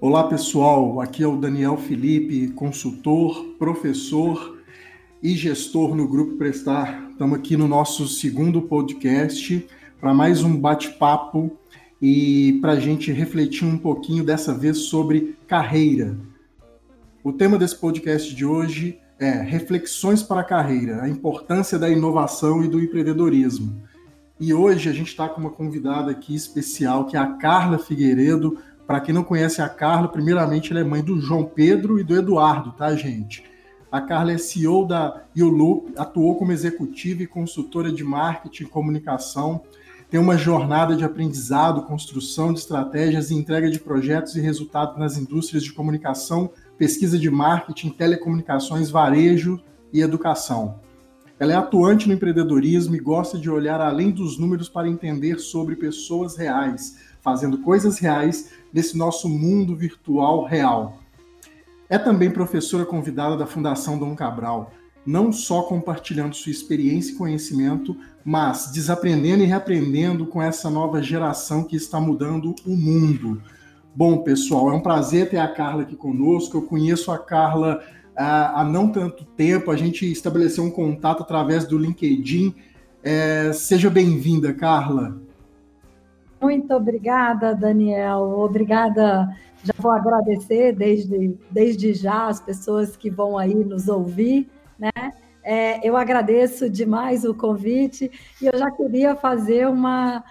Olá pessoal, aqui é o Daniel Felipe, consultor, professor e gestor no Grupo Prestar. Estamos aqui no nosso segundo podcast para mais um bate-papo e para a gente refletir um pouquinho dessa vez sobre carreira. O tema desse podcast de hoje é Reflexões para a Carreira, a importância da inovação e do empreendedorismo. E hoje a gente está com uma convidada aqui especial, que é a Carla Figueiredo. Para quem não conhece a Carla, primeiramente ela é mãe do João Pedro e do Eduardo, tá, gente? A Carla é CEO da YouLoop, atuou como executiva e consultora de marketing e comunicação, tem uma jornada de aprendizado, construção de estratégias e entrega de projetos e resultados nas indústrias de comunicação, pesquisa de marketing, telecomunicações, varejo e educação. Ela é atuante no empreendedorismo e gosta de olhar além dos números para entender sobre pessoas reais, fazendo coisas reais nesse nosso mundo virtual real. É também professora convidada da Fundação Dom Cabral, não só compartilhando sua experiência e conhecimento, mas desaprendendo e reaprendendo com essa nova geração que está mudando o mundo. Bom, pessoal, é um prazer ter a Carla aqui conosco. Eu conheço a Carla ah, há não tanto tempo, a gente estabeleceu um contato através do LinkedIn. É, seja bem-vinda, Carla. Muito obrigada, Daniel. Obrigada. Já vou agradecer desde, desde já as pessoas que vão aí nos ouvir, né? É, eu agradeço demais o convite e eu já queria fazer uma,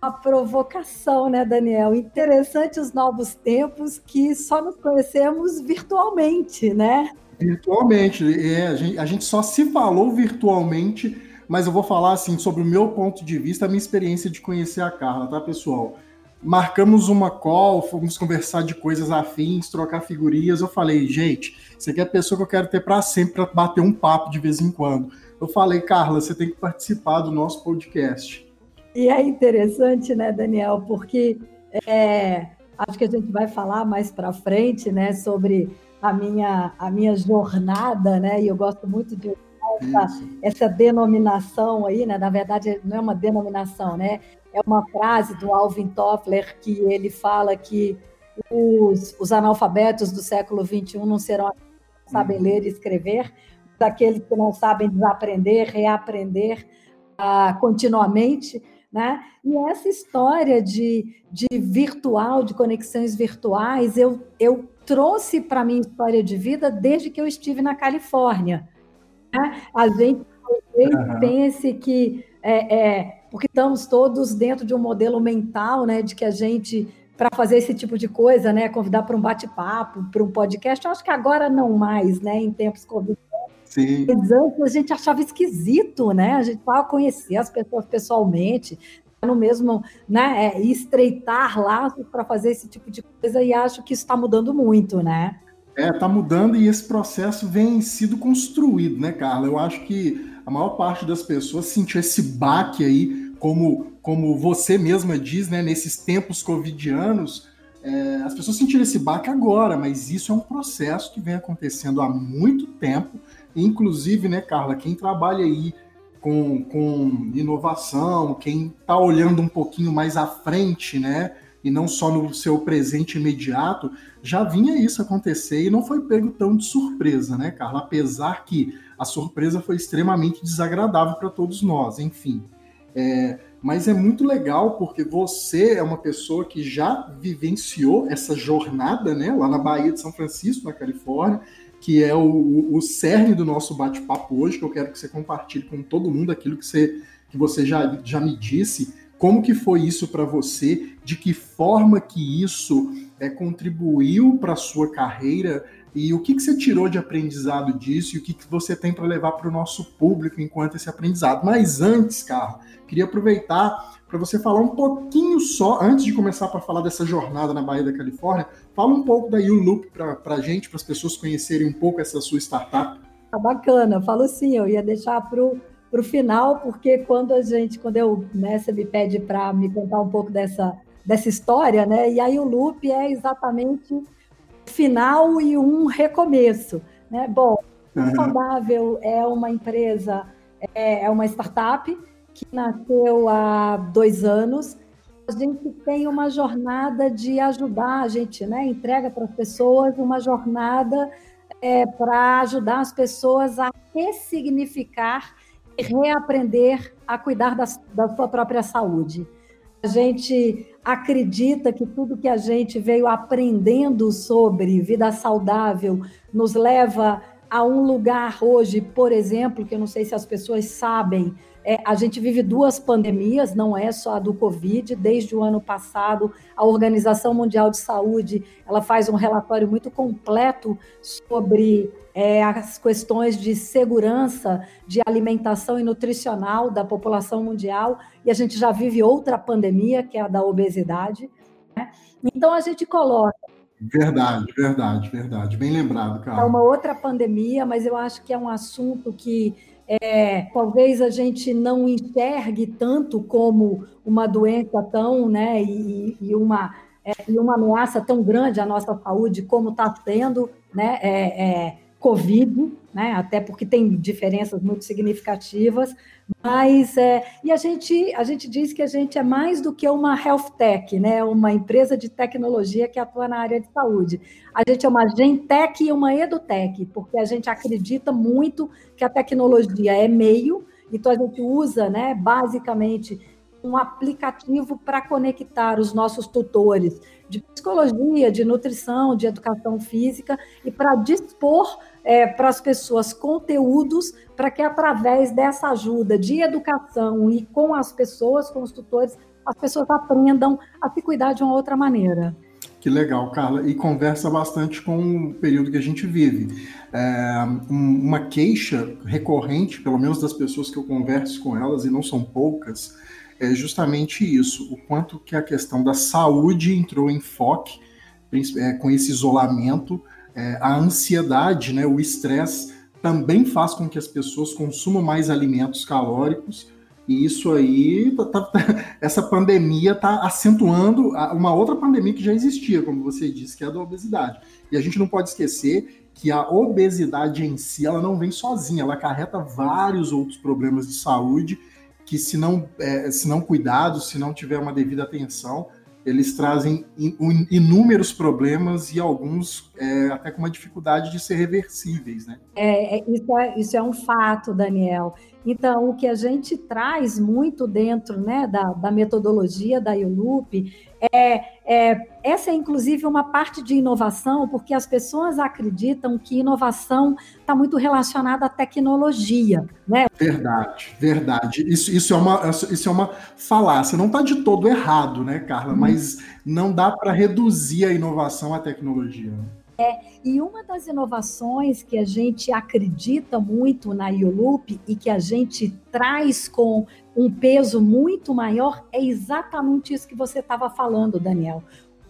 uma provocação, né, Daniel? Interessante os novos tempos que só nos conhecemos virtualmente, né? Virtualmente, é, a, gente, a gente só se falou virtualmente, mas eu vou falar assim sobre o meu ponto de vista, a minha experiência de conhecer a Carla, tá, pessoal? marcamos uma call, fomos conversar de coisas afins, trocar figurinhas. Eu falei, gente, você quer a pessoa que eu quero ter para sempre, para bater um papo de vez em quando. Eu falei, Carla, você tem que participar do nosso podcast. E é interessante, né, Daniel, porque é, acho que a gente vai falar mais para frente, né, sobre a minha, a minha jornada, né, e eu gosto muito de essa, essa, denominação aí, né? Na verdade, não é uma denominação, né? É uma frase do Alvin Toffler que ele fala que os, os analfabetos do século XXI não serão que sabem uhum. ler e escrever, daqueles que não sabem desaprender, reaprender uh, continuamente, né? E essa história de, de virtual, de conexões virtuais, eu, eu trouxe para minha história de vida desde que eu estive na Califórnia. Né? A gente uhum. pense que é, é, porque estamos todos dentro de um modelo mental, né, de que a gente para fazer esse tipo de coisa, né, convidar para um bate-papo, para um podcast, eu acho que agora não mais, né, em tempos covid. Sim. Antes a gente achava esquisito, né? A gente para conhecer as pessoas pessoalmente, no mesmo, né, é, estreitar laços para fazer esse tipo de coisa e acho que isso está mudando muito, né? É, tá mudando e esse processo vem sido construído, né, Carla? Eu acho que a maior parte das pessoas sentiu esse baque aí, como, como você mesma diz, né, nesses tempos covidianos, é, as pessoas sentiram esse baque agora, mas isso é um processo que vem acontecendo há muito tempo. Inclusive, né, Carla, quem trabalha aí com, com inovação, quem está olhando um pouquinho mais à frente, né, e não só no seu presente imediato, já vinha isso acontecer e não foi pego tão de surpresa, né, Carla? Apesar que a surpresa foi extremamente desagradável para todos nós, enfim. É, mas é muito legal porque você é uma pessoa que já vivenciou essa jornada, né, lá na Bahia de São Francisco, na Califórnia, que é o, o cerne do nosso bate-papo hoje, que eu quero que você compartilhe com todo mundo aquilo que você, que você já, já me disse. Como que foi isso para você? De que forma que isso é, contribuiu para a sua carreira? E o que, que você tirou de aprendizado disso e o que, que você tem para levar para o nosso público enquanto esse aprendizado? Mas antes, Carla, queria aproveitar para você falar um pouquinho só, antes de começar para falar dessa jornada na Bahia da Califórnia, fala um pouco da YouLoop para a gente, para as pessoas conhecerem um pouco essa sua startup. Tá bacana, falo sim, eu ia deixar para o para o final, porque quando a gente, quando eu, né, você me pede para me contar um pouco dessa, dessa história, né? E aí o loop é exatamente o final e um recomeço, né? Bom, o Saudável é uma empresa, é, é uma startup que nasceu há dois anos, a gente tem uma jornada de ajudar, a gente né, entrega para as pessoas uma jornada é, para ajudar as pessoas a ressignificar e reaprender a cuidar da, da sua própria saúde. A gente acredita que tudo que a gente veio aprendendo sobre vida saudável nos leva a um lugar hoje, por exemplo, que eu não sei se as pessoas sabem, é, a gente vive duas pandemias, não é só a do Covid. Desde o ano passado, a Organização Mundial de Saúde ela faz um relatório muito completo sobre é, as questões de segurança, de alimentação e nutricional da população mundial. E a gente já vive outra pandemia, que é a da obesidade. Né? Então, a gente coloca Verdade, verdade, verdade. Bem lembrado, cara. É uma outra pandemia, mas eu acho que é um assunto que é, talvez a gente não enxergue tanto como uma doença tão, né, e, e uma, é, e uma ameaça tão grande à nossa saúde como está sendo, né, é, é Covid, né? Até porque tem diferenças muito significativas, mas é, e a gente a gente diz que a gente é mais do que uma health tech, né? Uma empresa de tecnologia que atua na área de saúde. A gente é uma gentech e uma edutech, porque a gente acredita muito que a tecnologia é meio, então a gente usa, né? Basicamente um aplicativo para conectar os nossos tutores de psicologia, de nutrição, de educação física e para dispor é, para as pessoas conteúdos para que através dessa ajuda de educação e com as pessoas, com os tutores, as pessoas aprendam a se cuidar de uma outra maneira. Que legal, Carla. E conversa bastante com o período que a gente vive. É, uma queixa recorrente, pelo menos das pessoas que eu converso com elas, e não são poucas, é justamente isso, o quanto que a questão da saúde entrou em foco é, com esse isolamento, é, a ansiedade, né, o estresse também faz com que as pessoas consumam mais alimentos calóricos e isso aí, tá, tá, tá essa pandemia está acentuando uma outra pandemia que já existia, como você disse, que é a da obesidade. E a gente não pode esquecer que a obesidade em si, ela não vem sozinha, ela acarreta vários outros problemas de saúde que se não, é, se não cuidados, se não tiver uma devida atenção, eles trazem inúmeros problemas e alguns é, até com uma dificuldade de ser reversíveis, né? É, é, isso, é, isso é um fato, Daniel. Então, o que a gente traz muito dentro né, da, da metodologia da IOLUP é, é, essa é inclusive uma parte de inovação, porque as pessoas acreditam que inovação está muito relacionada à tecnologia. Né? Verdade, verdade. Isso, isso, é, uma, isso é uma falácia. Não está de todo errado, né, Carla? Hum. Mas não dá para reduzir a inovação à tecnologia. É, e uma das inovações que a gente acredita muito na IOLUP e que a gente traz com um peso muito maior é exatamente isso que você estava falando, Daniel.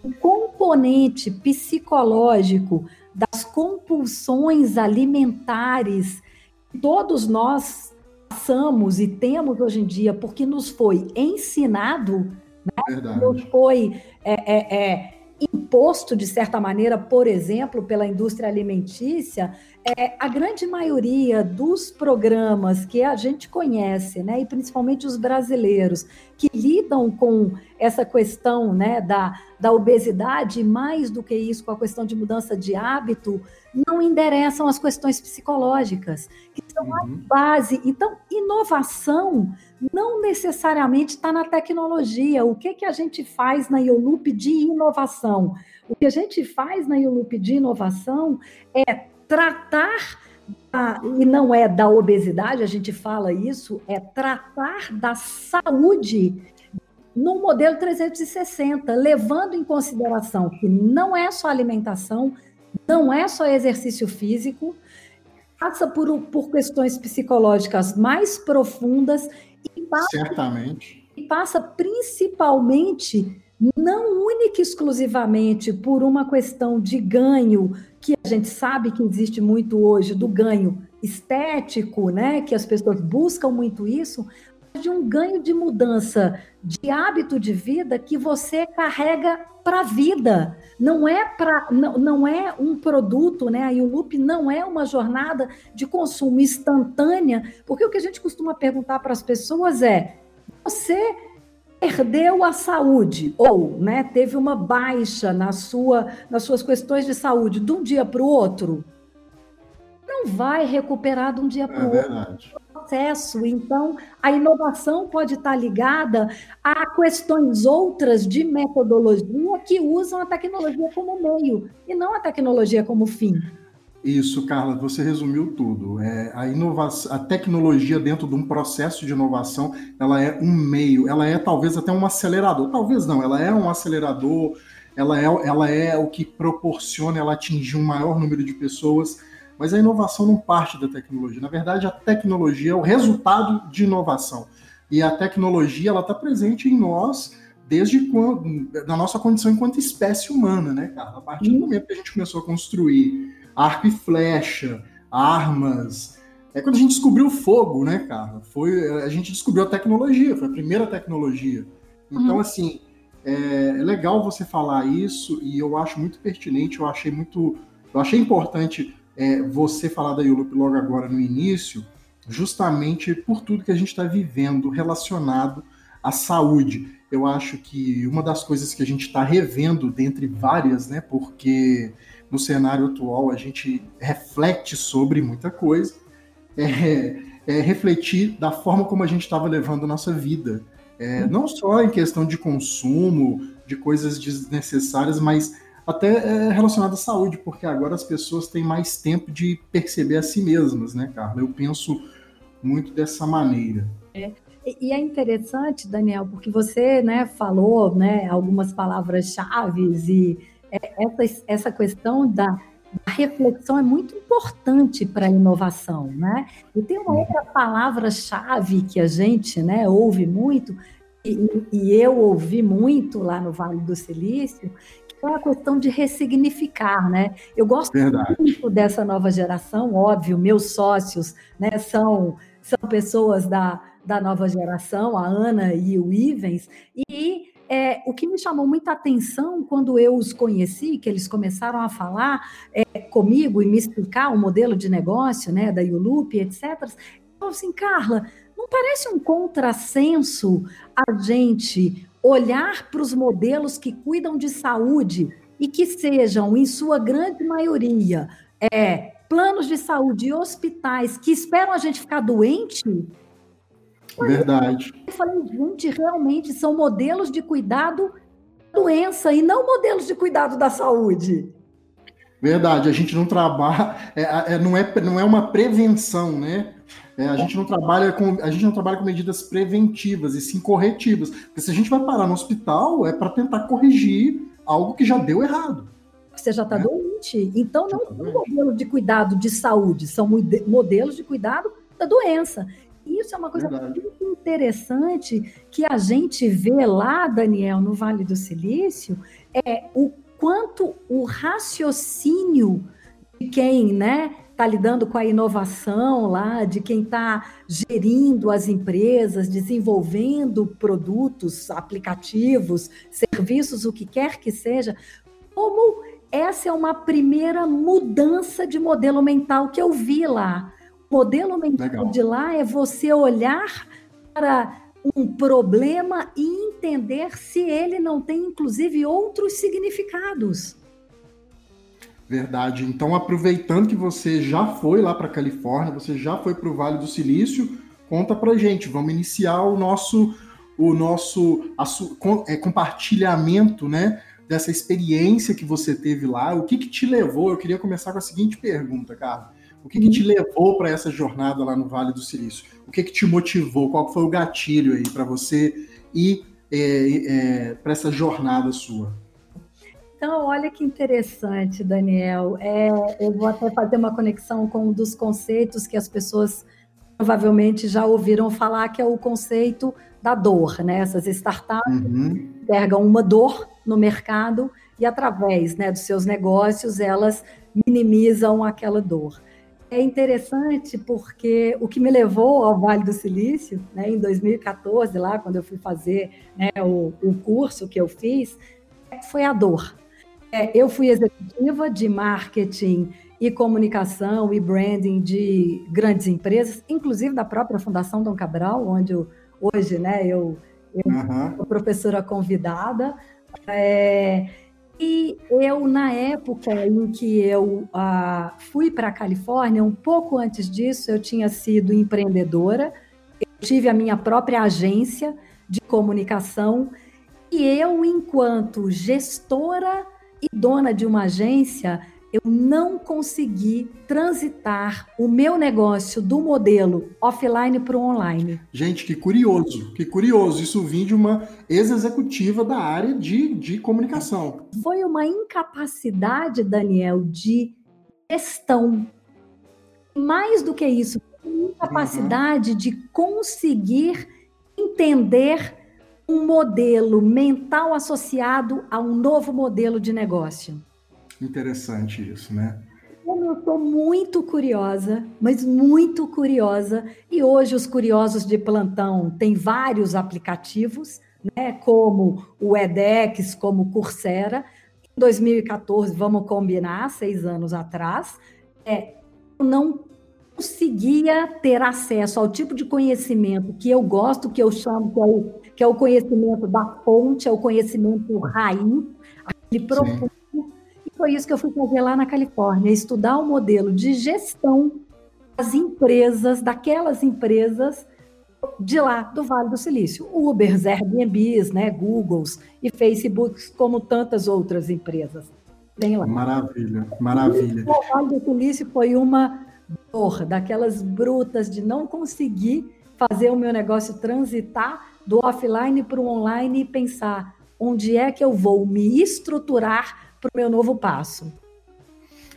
O componente psicológico das compulsões alimentares que todos nós passamos e temos hoje em dia, porque nos foi ensinado, né? nos foi é, é, é, imposto, de certa maneira, por exemplo, pela indústria alimentícia, é, a grande maioria dos programas que a gente conhece, né, e principalmente os brasileiros, que lidam com essa questão né, da, da obesidade, mais do que isso, com a questão de mudança de hábito, não endereçam as questões psicológicas, que são uhum. a base. Então, inovação não necessariamente está na tecnologia. O que, que a gente faz na IOLUP de inovação? O que a gente faz na IOLUP de inovação é tratar, a, e não é da obesidade, a gente fala isso, é tratar da saúde no modelo 360, levando em consideração que não é só alimentação, não é só exercício físico, passa por, por questões psicológicas mais profundas e passa, Certamente. E passa principalmente, não única e exclusivamente por uma questão de ganho, que a gente sabe que existe muito hoje, do ganho estético, né? Que as pessoas buscam muito isso, de um ganho de mudança de hábito de vida que você carrega para a vida. Não é para não, não é um produto, né? A Yulup não é uma jornada de consumo instantânea, porque o que a gente costuma perguntar para as pessoas é: você perdeu a saúde ou, né, teve uma baixa na sua nas suas questões de saúde de um dia para o outro? Não vai recuperar de um dia para o é outro. Verdade processo. Então, a inovação pode estar ligada a questões outras de metodologia que usam a tecnologia como meio e não a tecnologia como fim. Isso, Carla, você resumiu tudo. É, a inovação, a tecnologia dentro de um processo de inovação, ela é um meio, ela é talvez até um acelerador. Talvez não, ela é um acelerador, ela é, ela é o que proporciona ela atingir um maior número de pessoas mas a inovação não parte da tecnologia. Na verdade, a tecnologia é o resultado de inovação. E a tecnologia ela está presente em nós desde quando, na nossa condição enquanto espécie humana, né, cara? A partir do uhum. momento que a gente começou a construir arco e flecha, armas, é quando a gente descobriu o fogo, né, cara? Foi a gente descobriu a tecnologia, foi a primeira tecnologia. Então, uhum. assim, é, é legal você falar isso e eu acho muito pertinente. Eu achei muito, eu achei importante é, você falar da Yulup logo agora no início, justamente por tudo que a gente está vivendo relacionado à saúde. Eu acho que uma das coisas que a gente está revendo, dentre várias, né, porque no cenário atual a gente reflete sobre muita coisa, é, é refletir da forma como a gente estava levando a nossa vida. É, não só em questão de consumo, de coisas desnecessárias, mas até é relacionado à saúde, porque agora as pessoas têm mais tempo de perceber a si mesmas, né, Carla? Eu penso muito dessa maneira. É. E é interessante, Daniel, porque você né, falou né, algumas palavras-chave e essa, essa questão da, a reflexão é muito importante para a inovação, né? E tem uma outra palavra-chave que a gente né, ouve muito, e, e, eu ouvi muito lá no Vale do Silício, é a questão de ressignificar, né? Eu gosto Verdade. muito dessa nova geração, óbvio, meus sócios, né, são são pessoas da, da nova geração, a Ana e o Ivens, e é, o que me chamou muita atenção quando eu os conheci, que eles começaram a falar é, comigo e me explicar o modelo de negócio, né, da Yulup, etc. Eu assim, Carla, não parece um contrassenso a gente olhar para os modelos que cuidam de saúde e que sejam, em sua grande maioria, é, planos de saúde e hospitais que esperam a gente ficar doente. Verdade. Eu falei, gente, realmente são modelos de cuidado da doença e não modelos de cuidado da saúde. Verdade, a gente não trabalha, é, é, não, é, não é uma prevenção, né? É, a gente não trabalha com a gente não trabalha com medidas preventivas e sim corretivas. Porque se a gente vai parar no hospital é para tentar corrigir algo que já deu errado. Você já está né? doente. Então não tá é um modelo de cuidado de saúde, são modelos de cuidado da doença. Isso é uma coisa Verdade. muito interessante que a gente vê lá, Daniel, no Vale do Silício, é o quanto o raciocínio de quem, né, está lidando com a inovação lá, de quem está gerindo as empresas, desenvolvendo produtos, aplicativos, serviços, o que quer que seja, como essa é uma primeira mudança de modelo mental que eu vi lá. Modelo mental Legal. de lá é você olhar para um problema e entender se ele não tem, inclusive, outros significados. Verdade. Então, aproveitando que você já foi lá para a Califórnia, você já foi para o Vale do Silício, conta para gente. Vamos iniciar o nosso o nosso é, compartilhamento, né, dessa experiência que você teve lá. O que que te levou? Eu queria começar com a seguinte pergunta, cara. O que, que te levou para essa jornada lá no Vale do Silício? O que que te motivou? Qual foi o gatilho aí para você ir é, é, para essa jornada sua? Então, olha que interessante, Daniel. É, eu vou até fazer uma conexão com um dos conceitos que as pessoas provavelmente já ouviram falar, que é o conceito da dor, né? Essas startups uhum. pegam uma dor no mercado e através né, dos seus negócios elas minimizam aquela dor. É interessante porque o que me levou ao Vale do Silício, né, em 2014, lá quando eu fui fazer né, o, o curso que eu fiz, foi a dor. É, eu fui executiva de marketing e comunicação e branding de grandes empresas, inclusive da própria Fundação Dom Cabral, onde eu, hoje né, eu, eu uhum. sou professora convidada. É, e eu, na época em que eu uh, fui para a Califórnia, um pouco antes disso, eu tinha sido empreendedora, eu tive a minha própria agência de comunicação, e eu, enquanto gestora e dona de uma agência, eu não consegui transitar o meu negócio do modelo offline para o online. Gente, que curioso, que curioso. Isso vinha de uma ex-executiva da área de, de comunicação. Foi uma incapacidade, Daniel, de gestão. Mais do que isso, uma incapacidade uhum. de conseguir entender um modelo mental associado a um novo modelo de negócio. Interessante isso, né? Eu estou muito curiosa, mas muito curiosa. E hoje os curiosos de plantão têm vários aplicativos, né? Como o edX, como o Coursera. Em 2014, vamos combinar, seis anos atrás, é, eu não conseguia ter acesso ao tipo de conhecimento que eu gosto, que eu chamo que é o, que é o conhecimento da fonte, é o conhecimento raiz, aquele profundo foi isso que eu fui fazer lá na Califórnia, estudar o modelo de gestão das empresas, daquelas empresas de lá do Vale do Silício, Ubers, Airbnbs, né, Googles e Facebooks, como tantas outras empresas. Tem lá. Maravilha, maravilha. E o Vale do Silício foi uma dor daquelas brutas de não conseguir fazer o meu negócio transitar do offline para o online e pensar onde é que eu vou me estruturar para o meu novo passo.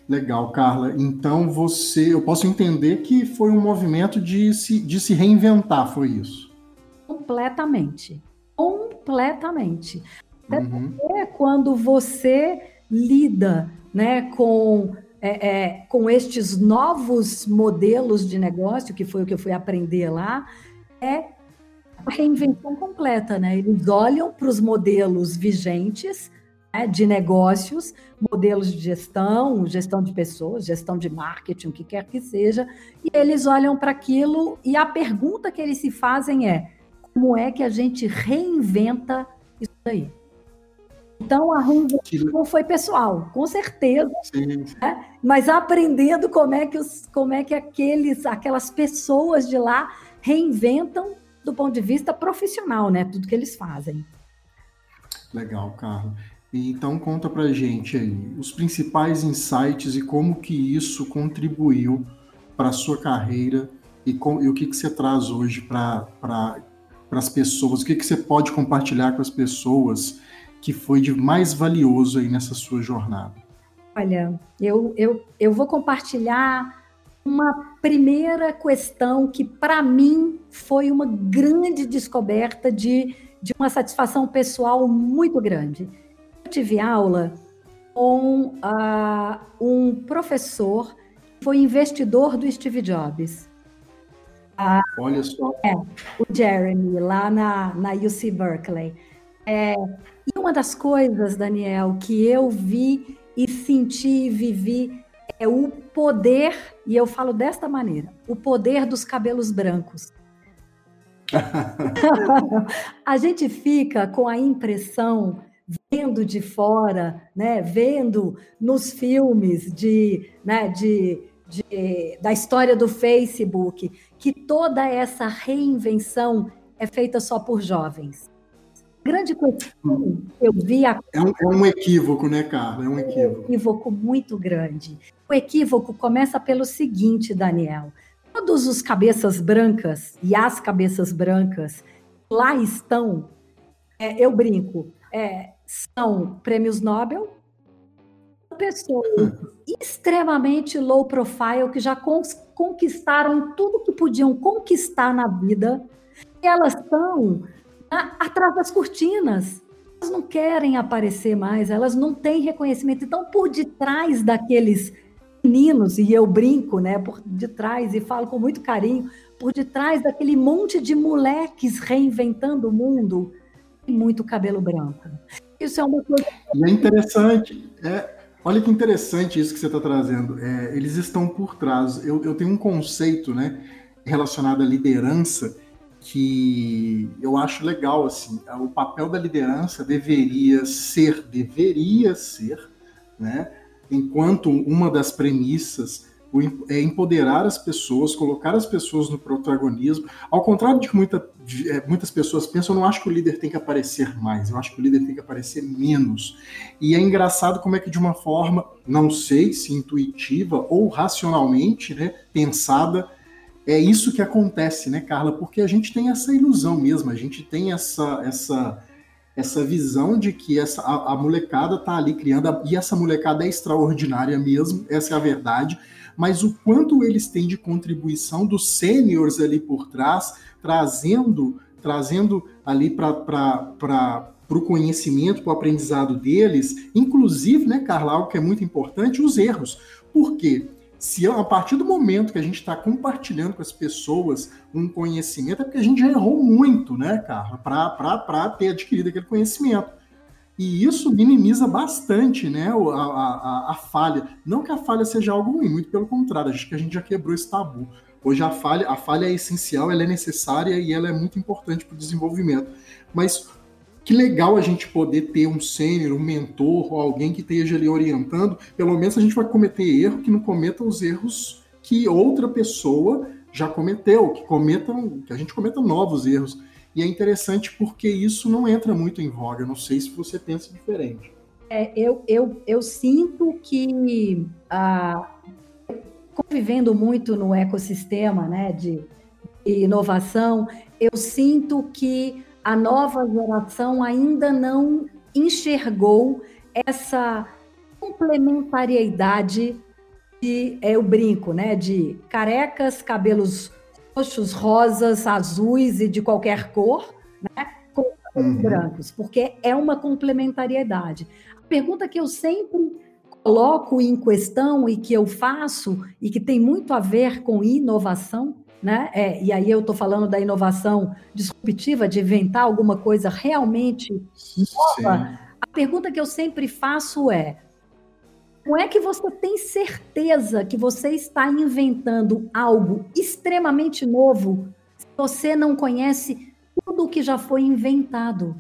Legal, Carla. Então você, eu posso entender que foi um movimento de se, de se reinventar, foi isso? Completamente. Completamente. Uhum. Quando você lida né, com, é, é, com estes novos modelos de negócio, que foi o que eu fui aprender lá, é a reinvenção completa, né? Eles olham para os modelos vigentes né, de negócios, modelos de gestão, gestão de pessoas, gestão de marketing, o que quer que seja, e eles olham para aquilo e a pergunta que eles se fazem é: como é que a gente reinventa isso aí? Então, a reinvenção foi pessoal, com certeza, né? mas aprendendo como é que, os, como é que aqueles, aquelas pessoas de lá reinventam do ponto de vista profissional, né? Tudo que eles fazem. Legal, Carlos. Então conta pra gente aí os principais insights e como que isso contribuiu para sua carreira e, com, e, o que, que você traz hoje para as pessoas, o que, que você pode compartilhar com as pessoas que foi de mais valioso aí nessa sua jornada? Olha, eu, eu, eu vou compartilhar uma primeira questão que para mim foi uma grande descoberta de, de uma satisfação pessoal muito grande tive aula com uh, um professor que foi investidor do Steve Jobs. Uh, Olha só. É, o Jeremy, lá na, na UC Berkeley. É, e uma das coisas, Daniel, que eu vi e senti e vivi é o poder, e eu falo desta maneira, o poder dos cabelos brancos. a gente fica com a impressão vendo de fora, né, vendo nos filmes de, né, de, de, da história do Facebook, que toda essa reinvenção é feita só por jovens. Grande questão eu vi a... é, um, é um equívoco, né, Carla? É um equívoco. É um equívoco muito grande. O equívoco começa pelo seguinte, Daniel. Todos os cabeças brancas e as cabeças brancas lá estão, é, eu brinco, é, são prêmios Nobel, pessoas extremamente low profile que já conquistaram tudo que podiam conquistar na vida, elas estão atrás das cortinas. Elas não querem aparecer mais, elas não têm reconhecimento. Então, por detrás daqueles meninos, e eu brinco, né, por detrás, e falo com muito carinho, por detrás daquele monte de moleques reinventando o mundo, tem muito cabelo branco. Isso é uma coisa. É interessante, é, olha que interessante isso que você está trazendo. É, eles estão por trás. Eu, eu tenho um conceito, né, relacionado à liderança que eu acho legal assim. O papel da liderança deveria ser, deveria ser, né, enquanto uma das premissas é empoderar as pessoas, colocar as pessoas no protagonismo. Ao contrário de que muita, de, é, muitas pessoas pensam, eu não acho que o líder tem que aparecer mais, eu acho que o líder tem que aparecer menos. E é engraçado como é que de uma forma, não sei se intuitiva ou racionalmente, né, pensada, é isso que acontece, né, Carla? Porque a gente tem essa ilusão mesmo, a gente tem essa essa essa visão de que essa, a, a molecada tá ali criando, e essa molecada é extraordinária mesmo, essa é a verdade, mas o quanto eles têm de contribuição dos sêniores ali por trás, trazendo, trazendo ali para o conhecimento, para o aprendizado deles, inclusive, né, Carla, algo que é muito importante, os erros. Por quê? se a partir do momento que a gente está compartilhando com as pessoas um conhecimento, é porque a gente já errou muito, né, Carla, para ter adquirido aquele conhecimento. E isso minimiza bastante né, a, a, a, falha. Não que a falha seja algo ruim, muito pelo contrário, acho que a gente já quebrou esse tabu. Hoje a falha, a falha é essencial, ela é necessária e ela é muito importante para o desenvolvimento. Mas que legal a gente poder ter um sênior, um mentor, ou alguém que esteja ali orientando. Pelo menos a gente vai cometer erro que não cometa os erros que outra pessoa já cometeu, que cometam, que a gente cometa novos erros. E é interessante porque isso não entra muito em voga. não sei se você pensa diferente. É, eu, eu, eu sinto que ah, convivendo muito no ecossistema né, de inovação, eu sinto que a nova geração ainda não enxergou essa complementariedade de, é, o brinco, né? De carecas, cabelos roxos, rosas, azuis e de qualquer cor, né? Com uhum. brancos, porque é uma complementariedade. A pergunta que eu sempre coloco em questão e que eu faço e que tem muito a ver com inovação né? É, e aí eu estou falando da inovação disruptiva, de inventar alguma coisa realmente nova. Sim. A pergunta que eu sempre faço é: como é que você tem certeza que você está inventando algo extremamente novo se você não conhece tudo o que já foi inventado?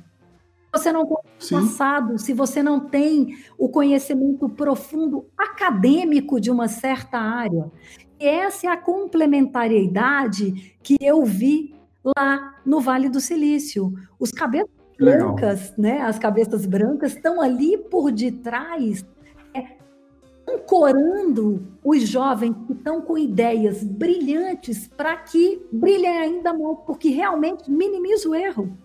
você não conhece o passado, se você não tem o conhecimento profundo acadêmico de uma certa área essa é a complementariedade que eu vi lá no Vale do Silício. Os cabeças Legal. brancas, né? As cabeças brancas estão ali por detrás, ancorando os jovens que estão com ideias brilhantes para que brilhem ainda mais, porque realmente minimiza o erro.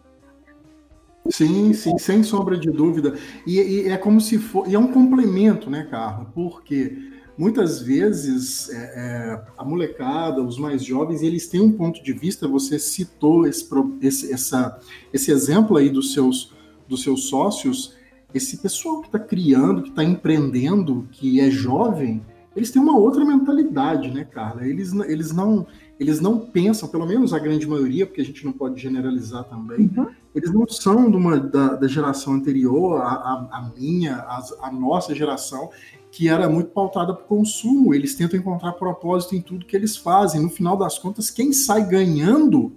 Sim, sim, sem sombra de dúvida. E, e é como se for. E é um complemento, né, Carla? Porque muitas vezes é, é, a molecada, os mais jovens, eles têm um ponto de vista. Você citou esse, esse, essa, esse exemplo aí dos seus, dos seus sócios. Esse pessoal que está criando, que está empreendendo, que é jovem, eles têm uma outra mentalidade, né, Carla? Eles, eles não eles não pensam, pelo menos a grande maioria, porque a gente não pode generalizar também, uhum. eles não são de uma, da, da geração anterior, a, a, a minha, a, a, nossa geração, que era muito pautada para o consumo. Eles tentam encontrar propósito em tudo que eles fazem. No final das contas, quem sai ganhando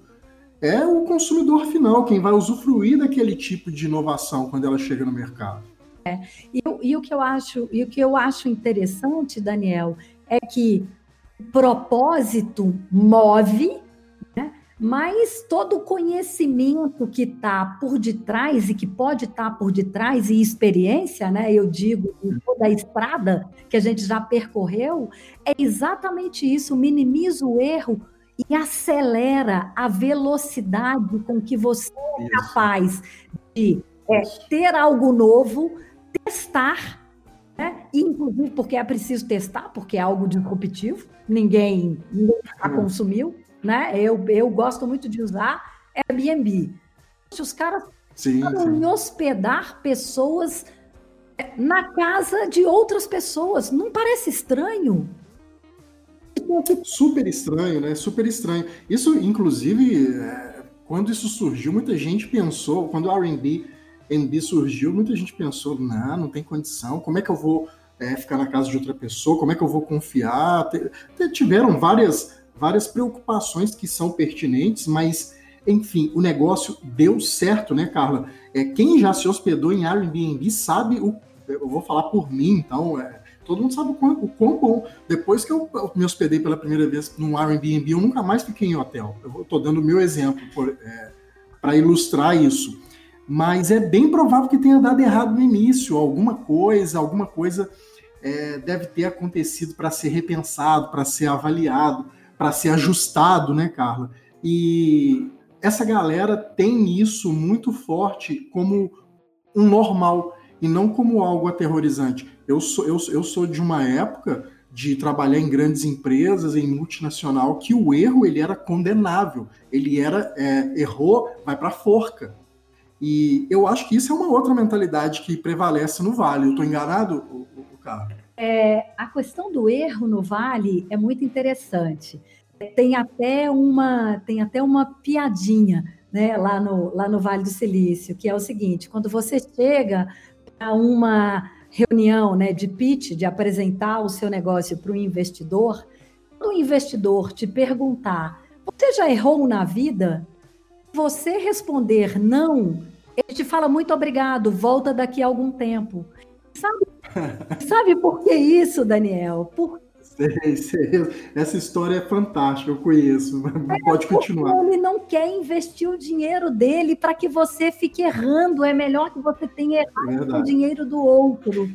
é o consumidor final, quem vai usufruir daquele tipo de inovação quando ela chega no mercado. É. E, e, o que eu acho, e o que eu acho interessante, Daniel, é que o propósito move mas todo o conhecimento que está por detrás e que pode estar tá por detrás, e experiência, né, eu digo, toda a estrada que a gente já percorreu, é exatamente isso: minimiza o erro e acelera a velocidade com que você é capaz de é, ter algo novo, testar, né? inclusive porque é preciso testar, porque é algo disruptivo, ninguém, já hum. consumiu né? Eu, eu gosto muito de usar Airbnb. Os caras sim, hospedar pessoas na casa de outras pessoas. Não parece estranho? Super estranho, né? Super estranho. Isso, inclusive, é, quando isso surgiu, muita gente pensou, quando o R&B NB surgiu, muita gente pensou, não, não tem condição, como é que eu vou é, ficar na casa de outra pessoa, como é que eu vou confiar? Tiveram várias, várias preocupações que são pertinentes, mas, enfim, o negócio deu certo, né, Carla? É, quem já se hospedou em Airbnb sabe, o, eu vou falar por mim, então, é, todo mundo sabe o quão, o quão bom. Depois que eu, me hospedei pela primeira vez num Airbnb, eu nunca mais fiquei em hotel. Eu estou dando o meu exemplo é, para ilustrar isso mas é bem provável que tenha dado errado no início, alguma coisa, alguma coisa é, deve ter acontecido para ser repensado, para ser avaliado, para ser ajustado, né, Carla? E essa galera tem isso muito forte como um normal e não como algo aterrorizante. Eu sou, eu, eu sou de uma época de trabalhar em grandes empresas, em multinacional, que o erro ele era condenável. Ele era é, errou, vai para forca. E eu acho que isso é uma outra mentalidade que prevalece no Vale. Eu estou enganado, o, o Carlos? É, a questão do erro no Vale é muito interessante. Tem até uma, tem até uma piadinha né, lá, no, lá no Vale do Silício, que é o seguinte: quando você chega a uma reunião né, de pitch, de apresentar o seu negócio para um investidor, o investidor te perguntar, você já errou na vida? Você responder não, ele te fala muito obrigado, volta daqui a algum tempo. Sabe, sabe por que isso, Daniel? Por Sei, sei. Essa história é fantástica, eu conheço. É Pode continuar. Ele não quer investir o dinheiro dele para que você fique errando. É melhor que você tenha errado o dinheiro do outro.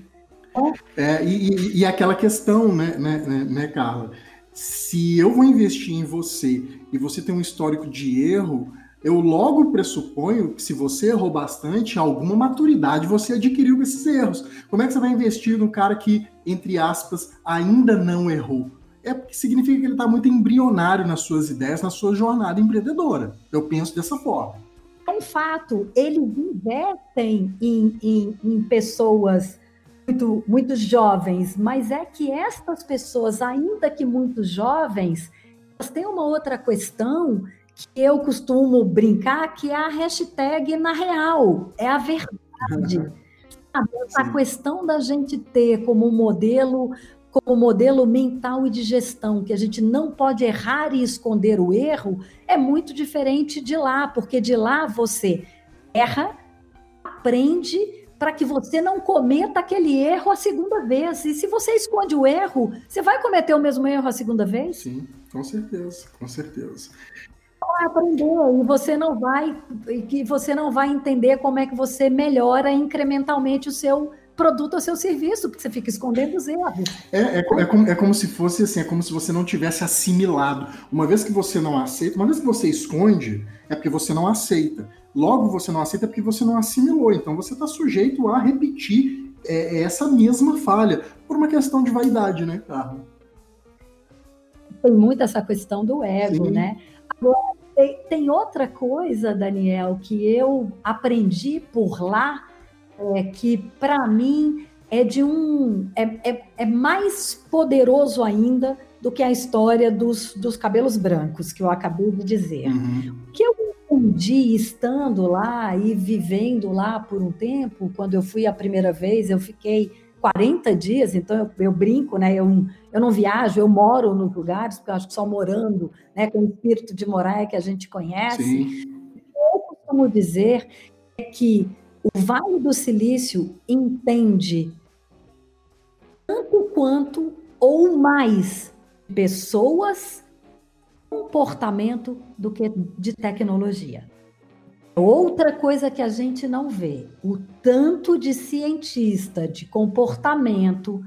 É, e, e, aquela questão, né, né, né, né, Carla? Se eu vou investir em você e você tem um histórico de erro, eu logo pressuponho que se você errou bastante, alguma maturidade você adquiriu com esses erros. Como é que você vai investir no cara que, entre aspas, ainda não errou? É porque significa que ele está muito embrionário nas suas ideias, na sua jornada empreendedora. Eu penso dessa forma. É um fato, eles investem em, em, em pessoas muito, muito jovens, mas é que estas pessoas, ainda que muito jovens, elas têm uma outra questão que eu costumo brincar que é a hashtag na real, é a verdade. Essa Sim. questão da gente ter como modelo como modelo mental e de gestão, que a gente não pode errar e esconder o erro, é muito diferente de lá, porque de lá você erra, aprende para que você não cometa aquele erro a segunda vez. E se você esconde o erro, você vai cometer o mesmo erro a segunda vez? Sim, com certeza, com certeza vai aprender e você não vai que você não vai entender como é que você melhora incrementalmente o seu produto ou seu serviço, porque você fica escondendo os erros. É, é, é, como, é como se fosse assim, é como se você não tivesse assimilado. Uma vez que você não aceita, uma vez que você esconde, é porque você não aceita. Logo você não aceita porque você não assimilou. Então você está sujeito a repetir é, essa mesma falha, por uma questão de vaidade, né, Carla? Tem muito essa questão do ego, Sim. né? Agora, tem, tem outra coisa, Daniel, que eu aprendi por lá, é, que para mim é de um. É, é, é, mais poderoso ainda do que a história dos, dos cabelos brancos, que eu acabei de dizer. Uhum. O que eu entendi estando lá e vivendo lá por um tempo, quando eu fui a primeira vez, eu fiquei 40 dias, então eu, eu, brinco, né? Eu, eu não viajo, eu moro nos lugares, porque eu acho que só morando, né, com o espírito de morar é que a gente conhece. Sim. Eu costumo dizer é que o Vale do Silício entende tanto quanto ou mais pessoas, comportamento do que de tecnologia. Outra coisa que a gente não vê, o tanto de cientista de comportamento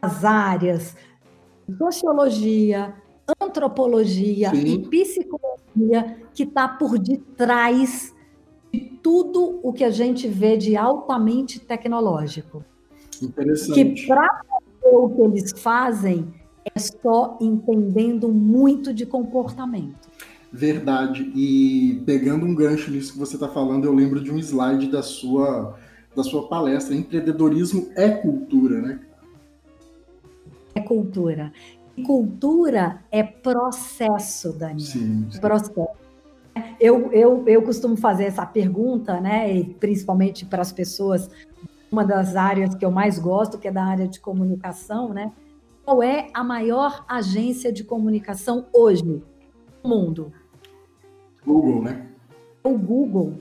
das áreas sociologia, antropologia Sim. e psicologia que está por detrás de tudo o que a gente vê de altamente tecnológico. Que para fazer o que eles fazem é só entendendo muito de comportamento. Verdade. E pegando um gancho nisso que você está falando, eu lembro de um slide da sua da sua palestra. Empreendedorismo é cultura, né? É cultura. E cultura é processo, Dani. Sim, sim. Processo. Eu, eu, eu costumo fazer essa pergunta, né? E principalmente para as pessoas, uma das áreas que eu mais gosto, que é da área de comunicação, né? Qual é a maior agência de comunicação hoje no mundo? Google, né? O Google.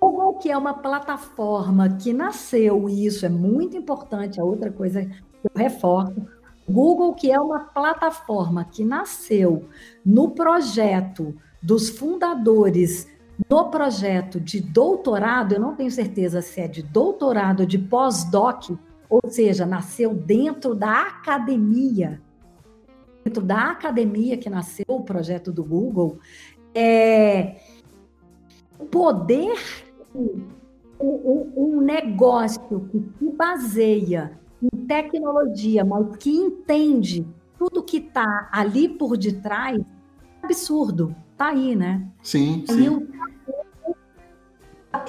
Google que é uma plataforma que nasceu, e isso é muito importante, a outra coisa que eu reforço, Google que é uma plataforma que nasceu no projeto dos fundadores no projeto de doutorado, eu não tenho certeza se é de doutorado ou de pós-doc, ou seja, nasceu dentro da academia, dentro da academia que nasceu o projeto do Google, é poder um, negócio que se baseia em tecnologia, mas que entende tudo que está ali por detrás, é absurdo. Tá aí, né? Sim, sim. Eu,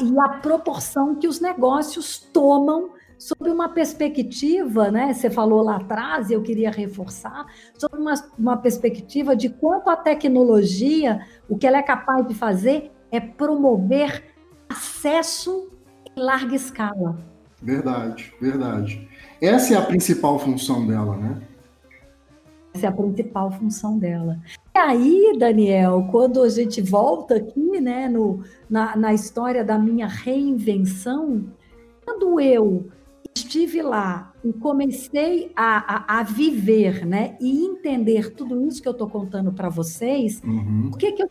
e a proporção que os negócios tomam sob uma perspectiva, né? Você falou lá atrás, e eu queria reforçar, sobre uma, uma perspectiva de quanto a tecnologia, o que ela é capaz de fazer é promover acesso em larga escala. Verdade, verdade. Essa é a principal função dela, né? Essa é a principal função dela. E aí, Daniel, quando a gente volta aqui, né, no, na, na história da minha reinvenção, quando eu estive lá e comecei a, a, a, viver, né, e entender tudo isso que eu estou contando para vocês, uhum. por que, que eu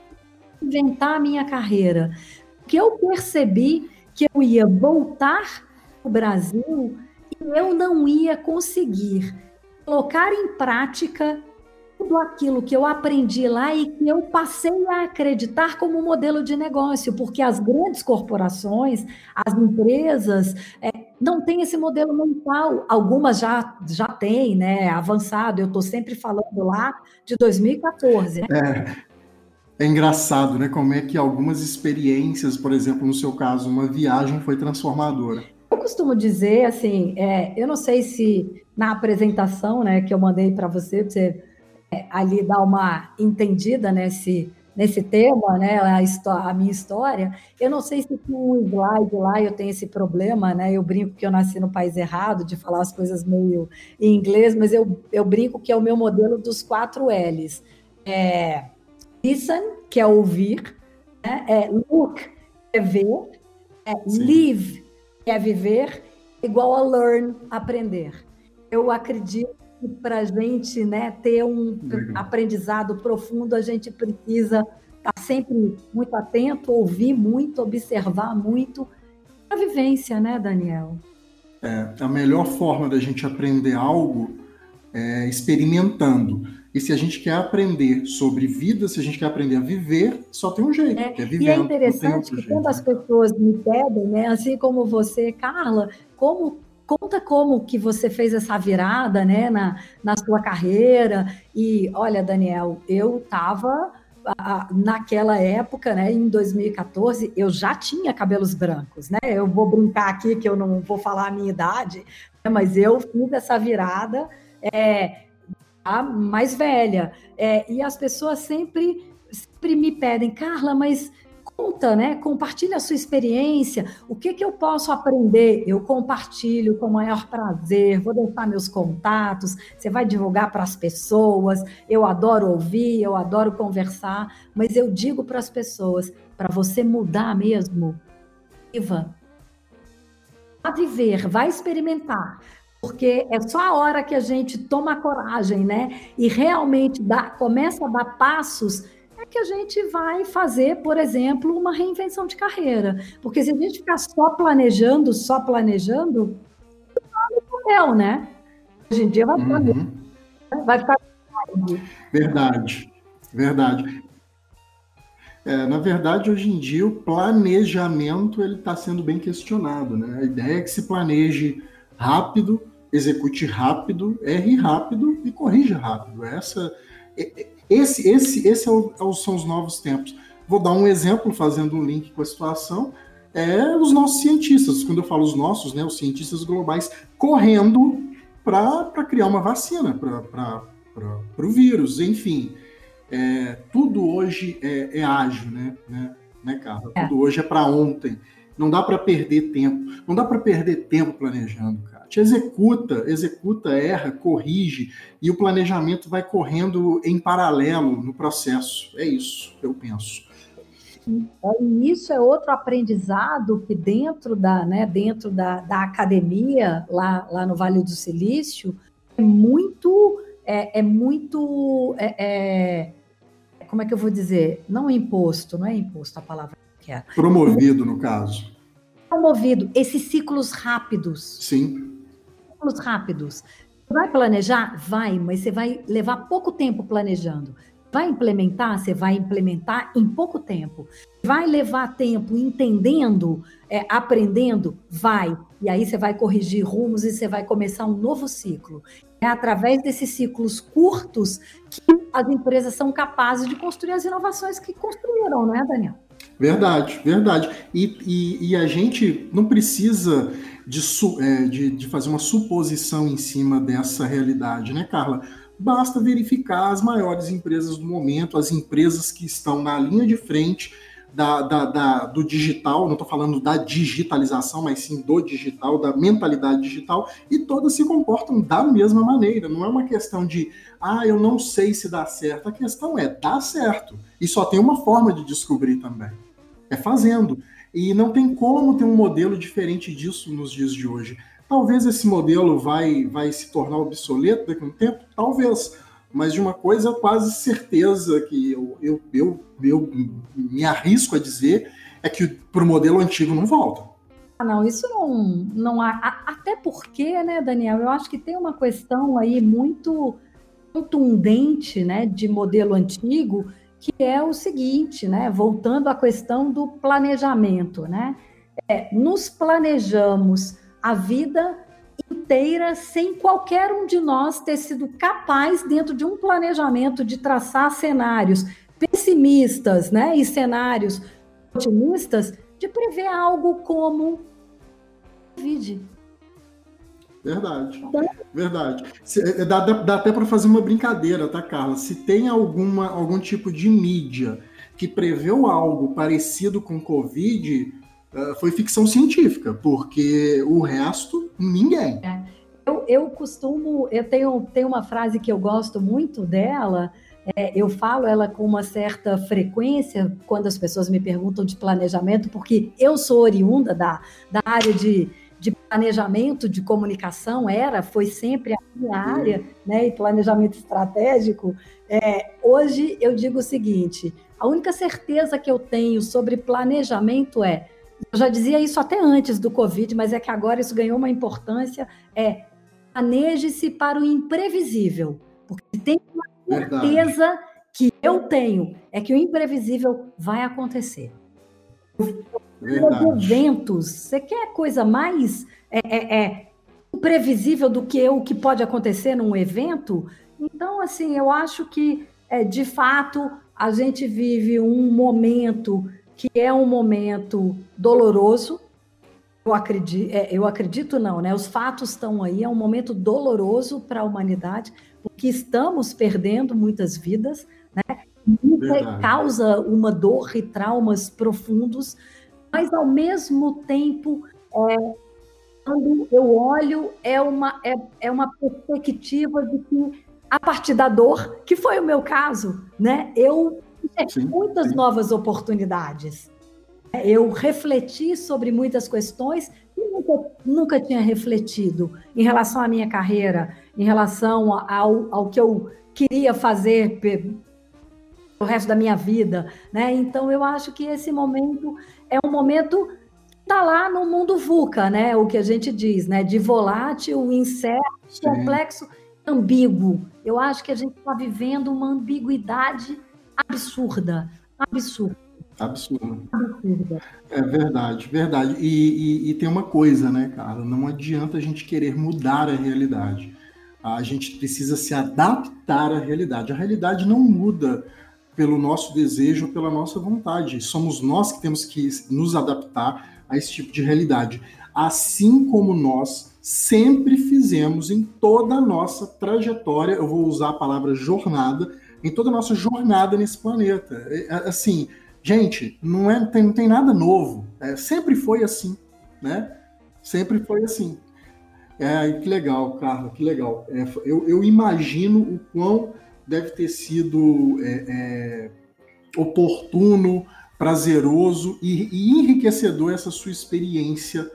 inventar a minha carreira? Porque eu percebi que eu ia voltar para o Brasil e eu não ia conseguir colocar em prática tudo aquilo que eu aprendi lá e que eu passei a acreditar como modelo de negócio, porque as grandes corporações, as empresas, é, não têm esse modelo mental. Algumas já, já têm, né, avançado. Eu estou sempre falando lá de 2014. Né? É, é engraçado, né? Como é que algumas experiências, por exemplo, no seu caso, uma viagem foi transformadora. Eu costumo dizer, assim, é, eu não sei se na apresentação, né, que eu mandei para você, você é, ali dar uma entendida nesse, nesse tema, né, a, a, minha história. Eu não sei se com um slide lá eu tenho esse problema, né? Eu brinco que eu nasci no país errado, de falar as coisas meio em inglês, mas eu, eu brinco que é o meu modelo dos quatro L's. É, listen, que é ouvir, né? é look, é ver, é live, que é viver, igual a learn, aprender. Eu acredito para a gente né, ter um Legal. aprendizado profundo, a gente precisa estar tá sempre muito atento, ouvir muito, observar muito. A vivência, né, Daniel? É, a melhor forma da gente aprender algo é experimentando. E se a gente quer aprender sobre vida, se a gente quer aprender a viver, só tem um jeito, é, que é vivendo. E é interessante que jeito, quando né? as pessoas me pedem, né, assim como você, Carla, como Conta como que você fez essa virada, né, na, na sua carreira. E olha, Daniel, eu estava naquela época, né, em 2014, eu já tinha cabelos brancos, né? Eu vou brincar aqui que eu não vou falar a minha idade, né, mas eu fiz essa virada é, a mais velha. É, e as pessoas sempre, sempre me pedem, Carla, mas conta, né? Compartilha a sua experiência. O que, que eu posso aprender? Eu compartilho com o maior prazer. Vou deixar meus contatos. Você vai divulgar para as pessoas. Eu adoro ouvir, eu adoro conversar. Mas eu digo para as pessoas: para você mudar mesmo, viva. A viver, vai experimentar porque é só a hora que a gente toma coragem, né? E realmente dá, começa a dar passos é que a gente vai fazer, por exemplo, uma reinvenção de carreira. Porque se a gente ficar só planejando, só planejando, no papel, né? Hoje em dia vai ficar. Uhum. Vai ficar. Verdade, verdade. É, na verdade, hoje em dia, o planejamento ele está sendo bem questionado. Né? A ideia é que se planeje rápido, execute rápido, erre rápido e corrija rápido. Essa, é, é, esse, esse, esse é o, é são os novos tempos. Vou dar um exemplo, fazendo um link com a situação. é os nossos cientistas. Quando eu falo os nossos, né, os cientistas globais correndo para criar uma vacina para o vírus, enfim. É, tudo hoje é, é ágil, né, né, né Carla? É. Tudo hoje é para ontem. Não dá para perder tempo. Não dá para perder tempo planejando, executa, executa, erra, corrige e o planejamento vai correndo em paralelo no processo. É isso, eu penso. E isso é outro aprendizado que dentro da, né, dentro da, da academia, lá, lá no Vale do Silício, é muito, é, é muito, é, é, como é que eu vou dizer? Não imposto, não é imposto a palavra que é. Promovido, no caso. Promovido, esses ciclos rápidos. Sim. Ciclos rápidos. Vai planejar? Vai, mas você vai levar pouco tempo planejando. Vai implementar? Você vai implementar em pouco tempo. Vai levar tempo entendendo, é, aprendendo? Vai. E aí você vai corrigir rumos e você vai começar um novo ciclo. É através desses ciclos curtos que as empresas são capazes de construir as inovações que construíram, não é, Daniel? Verdade, verdade. E, e, e a gente não precisa de, é, de, de fazer uma suposição em cima dessa realidade, né, Carla? basta verificar as maiores empresas do momento, as empresas que estão na linha de frente da, da, da do digital, não estou falando da digitalização, mas sim do digital, da mentalidade digital, e todas se comportam da mesma maneira. Não é uma questão de, ah, eu não sei se dá certo. A questão é, dá certo. E só tem uma forma de descobrir também: é fazendo. E não tem como ter um modelo diferente disso nos dias de hoje. Talvez esse modelo vai, vai se tornar obsoleto daqui a um tempo, talvez. Mas de uma coisa quase certeza que eu, eu, eu, eu me arrisco a dizer é que para o modelo antigo não volta. Ah, não, isso não, não há. Até porque, né, Daniel, eu acho que tem uma questão aí muito contundente né, de modelo antigo, que é o seguinte, né? Voltando à questão do planejamento, né? É, nos planejamos a vida inteira sem qualquer um de nós ter sido capaz, dentro de um planejamento, de traçar cenários pessimistas né, e cenários otimistas, de prever algo como Covid. Verdade, então, verdade. É, dá, dá, dá até para fazer uma brincadeira, tá, Carla? Se tem alguma, algum tipo de mídia que preveu algo parecido com Covid, uh, foi ficção científica, porque o resto, ninguém. É. Eu, eu costumo, eu tenho, tenho uma frase que eu gosto muito dela, é, eu falo ela com uma certa frequência quando as pessoas me perguntam de planejamento, porque eu sou oriunda da, da área de, de planejamento de comunicação, era, foi sempre a minha área, né, e planejamento estratégico. É, hoje eu digo o seguinte: a única certeza que eu tenho sobre planejamento é eu já dizia isso até antes do Covid, mas é que agora isso ganhou uma importância. É planeje-se para o imprevisível. Porque tem uma certeza Verdade. que eu tenho, é que o imprevisível vai acontecer. Verdade. Os eventos, você quer coisa mais é, é, é, imprevisível do que o que pode acontecer num evento? Então, assim, eu acho que, é, de fato, a gente vive um momento que é um momento doloroso. Eu acredito, é, eu acredito não, né? Os fatos estão aí, é um momento doloroso para a humanidade, porque estamos perdendo muitas vidas, né? Isso causa uma dor e traumas profundos, mas ao mesmo tempo, é, quando eu olho, é uma, é, é uma perspectiva de que, a partir da dor, que foi o meu caso, né? Eu sim, muitas sim. novas oportunidades. Eu refleti sobre muitas questões que nunca, nunca tinha refletido em relação à minha carreira, em relação ao, ao que eu queria fazer o resto da minha vida, né? Então eu acho que esse momento é um momento que está lá no mundo VUCA, né? O que a gente diz, né? De volátil, incerto, Sim. complexo, ambíguo. Eu acho que a gente está vivendo uma ambiguidade absurda, absurda. Absurda. Absurda. É verdade, verdade. E, e, e, tem uma coisa, né, cara? Não adianta a gente querer mudar a realidade. A gente precisa se adaptar à realidade. A realidade não muda pelo nosso desejo, pela nossa vontade. Somos nós que temos que nos adaptar a esse tipo de realidade. Assim como nós sempre fizemos em toda a nossa trajetória, eu vou usar a palavra jornada, em toda a nossa jornada nesse planeta. É, é, assim, gente, não, é, tem, não tem nada novo. É, sempre foi assim, né? Sempre foi assim. É, que legal, Carla, que legal. É, eu, eu, imagino o quão deve ter sido é, é oportuno, prazeroso e, e, enriquecedor essa sua experiência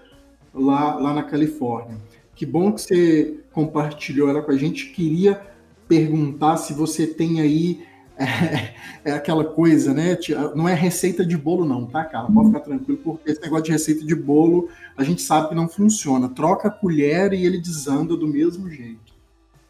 lá, lá na Califórnia. Que bom que você compartilhou ela com a gente. Queria perguntar se você tem aí é, é, aquela coisa, né? Não é receita de bolo, não, tá, cara? Pode ficar tranquilo, porque esse negócio de receita de bolo a gente sabe que não funciona. Troca a colher e ele desanda do mesmo jeito.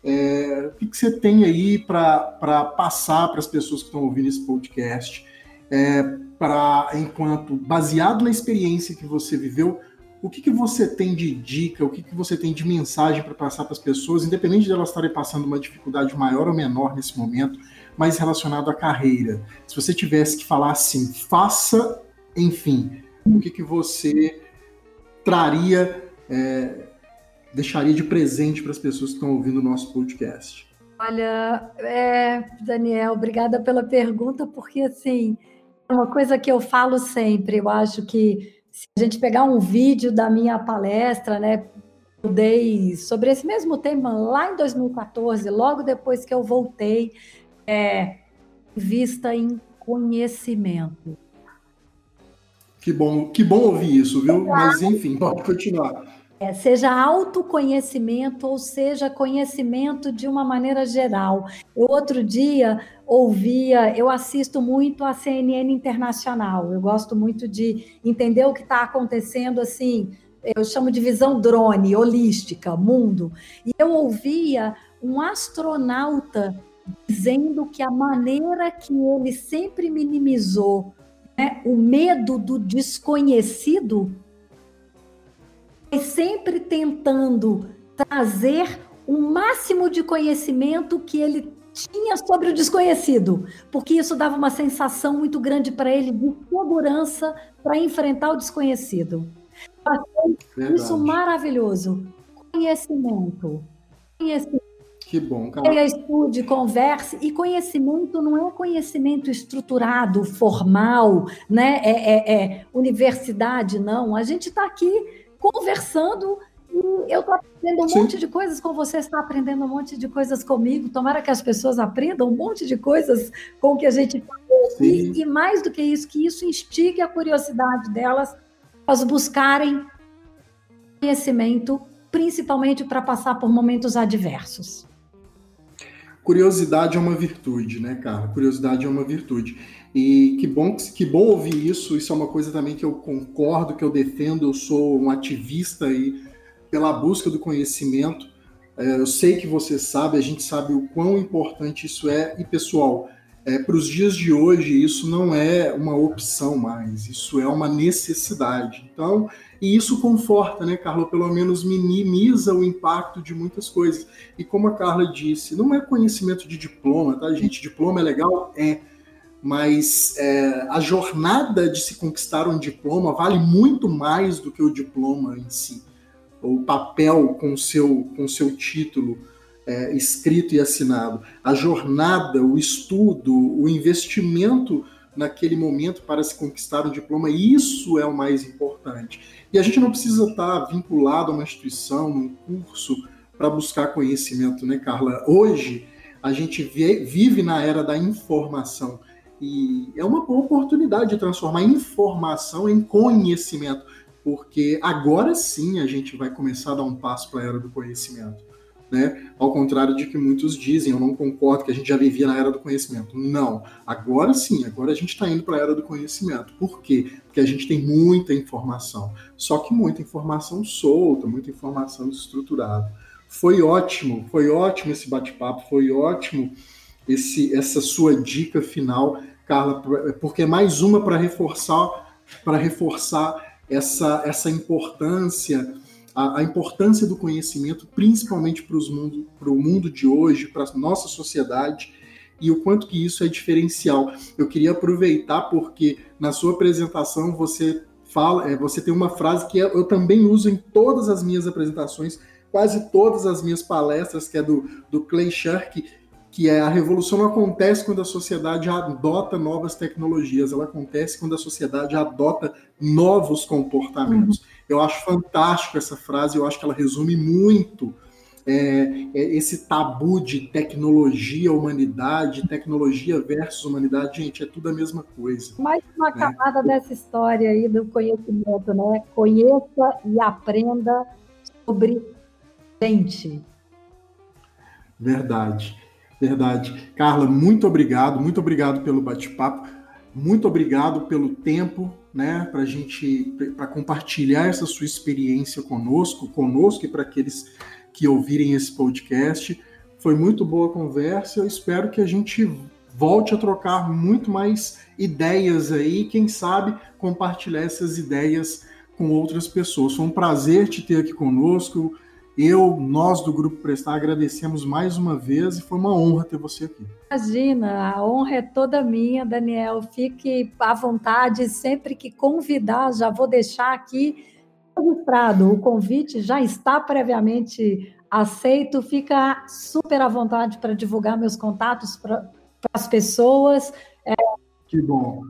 É, o que, que, você tem aí para passar para as pessoas que estão ouvindo esse podcast? É, para enquanto baseado na experiência que você viveu, o que, que você tem de dica, o que, que você tem de mensagem para passar para as pessoas, independente de elas estarem passando uma dificuldade maior ou menor nesse momento, mas relacionado à carreira? Se você tivesse que falar assim, faça, enfim, o que, que você traria, é, deixaria de presente para as pessoas que estão ouvindo o nosso podcast? Olha, é, Daniel, obrigada pela pergunta, porque assim, é uma coisa que eu falo sempre, eu acho que se a gente pegar um vídeo da minha palestra, né, eu dei sobre esse mesmo tema lá em 2014, logo depois que eu voltei, é, vista em conhecimento. Que bom, que bom ouvir isso, viu? Mas enfim, pode continuar. É, seja autoconhecimento ou seja conhecimento de uma maneira geral. Eu outro dia ouvia, eu assisto muito a CNN Internacional, eu gosto muito de entender o que está acontecendo assim, eu chamo de visão drone, holística, mundo. E eu ouvia um astronauta dizendo que a maneira que ele sempre minimizou né, o medo do desconhecido sempre tentando trazer o máximo de conhecimento que ele tinha sobre o desconhecido, porque isso dava uma sensação muito grande para ele de segurança para enfrentar o desconhecido. Verdade. Isso maravilhoso. Conhecimento. Conhecimento. Que bom, cara. Leia, estude, converse. E conhecimento não é conhecimento estruturado, formal, né? É, é, é universidade, não. A gente está aqui conversando e eu estou aprendendo um Sim. monte de coisas com você, está aprendendo um monte de coisas comigo. Tomara que as pessoas aprendam um monte de coisas com o que a gente falou aqui. E mais do que isso, que isso instigue a curiosidade delas a buscarem conhecimento, principalmente para passar por momentos adversos. Curiosidade é uma virtude, né, cara? Curiosidade é uma virtude. E que bom, que bom ouvir isso. Isso é uma coisa também que eu concordo, que eu defendo. Eu sou um ativista aí pela busca do conhecimento. É, eu sei que você sabe, a gente sabe o quão importante isso é. E pessoal, é, para os dias de hoje isso não é uma opção mais. Isso é uma necessidade. Então, e isso conforta, né, Carla? Pelo menos minimiza o impacto de muitas coisas. E como a Carla disse, não é conhecimento de diploma, tá, gente? Diploma é legal? É mas é, a jornada de se conquistar um diploma vale muito mais do que o diploma em si. O papel com seu, com seu título é, escrito e assinado. A jornada, o estudo, o investimento naquele momento para se conquistar um diploma, isso é o mais importante. E a gente não precisa estar vinculado a uma instituição, num curso, para buscar conhecimento, né, Carla? Hoje, a gente vive na era da informação. E é uma boa oportunidade de transformar informação em conhecimento, porque agora sim a gente vai começar a dar um passo para a era do conhecimento. Né? Ao contrário de que muitos dizem, eu não concordo que a gente já vivia na era do conhecimento. Não, agora sim, agora a gente está indo para a era do conhecimento. Por quê? Porque a gente tem muita informação, só que muita informação solta, muita informação desestruturada. Foi ótimo, foi ótimo esse bate-papo, foi ótimo esse, essa sua dica final, Carla, porque é mais uma para reforçar para reforçar essa, essa importância, a, a importância do conhecimento, principalmente para mundo, o mundo de hoje, para a nossa sociedade, e o quanto que isso é diferencial. Eu queria aproveitar porque na sua apresentação você fala, é, você tem uma frase que eu também uso em todas as minhas apresentações, quase todas as minhas palestras, que é do, do Clay Shirk, que é a revolução não acontece quando a sociedade adota novas tecnologias, ela acontece quando a sociedade adota novos comportamentos. Uhum. Eu acho fantástico essa frase, eu acho que ela resume muito é, é, esse tabu de tecnologia, humanidade, tecnologia versus humanidade, gente, é tudo a mesma coisa. Mais uma né? camada dessa história aí do conhecimento, né? Conheça e aprenda sobre gente. Verdade. Verdade. Carla, muito obrigado, muito obrigado pelo bate-papo, muito obrigado pelo tempo, né, para gente, para compartilhar essa sua experiência conosco, conosco e para aqueles que ouvirem esse podcast. Foi muito boa a conversa. Eu espero que a gente volte a trocar muito mais ideias aí, quem sabe compartilhar essas ideias com outras pessoas. Foi um prazer te ter aqui conosco. Eu, nós do Grupo Prestar, agradecemos mais uma vez e foi uma honra ter você aqui. Imagina, a honra é toda minha, Daniel. Fique à vontade, sempre que convidar, já vou deixar aqui registrado. O convite já está previamente aceito. Fica super à vontade para divulgar meus contatos para as pessoas. É, que bom.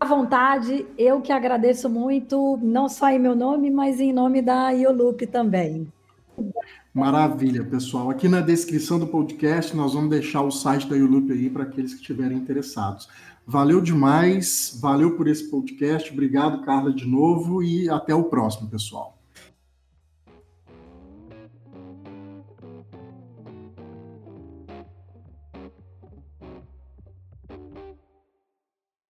À vontade, eu que agradeço muito, não só em meu nome, mas em nome da IOLUP também. Maravilha, pessoal. Aqui na descrição do podcast nós vamos deixar o site da YouLoop aí para aqueles que estiverem interessados. Valeu demais, valeu por esse podcast. Obrigado, Carla, de novo e até o próximo, pessoal.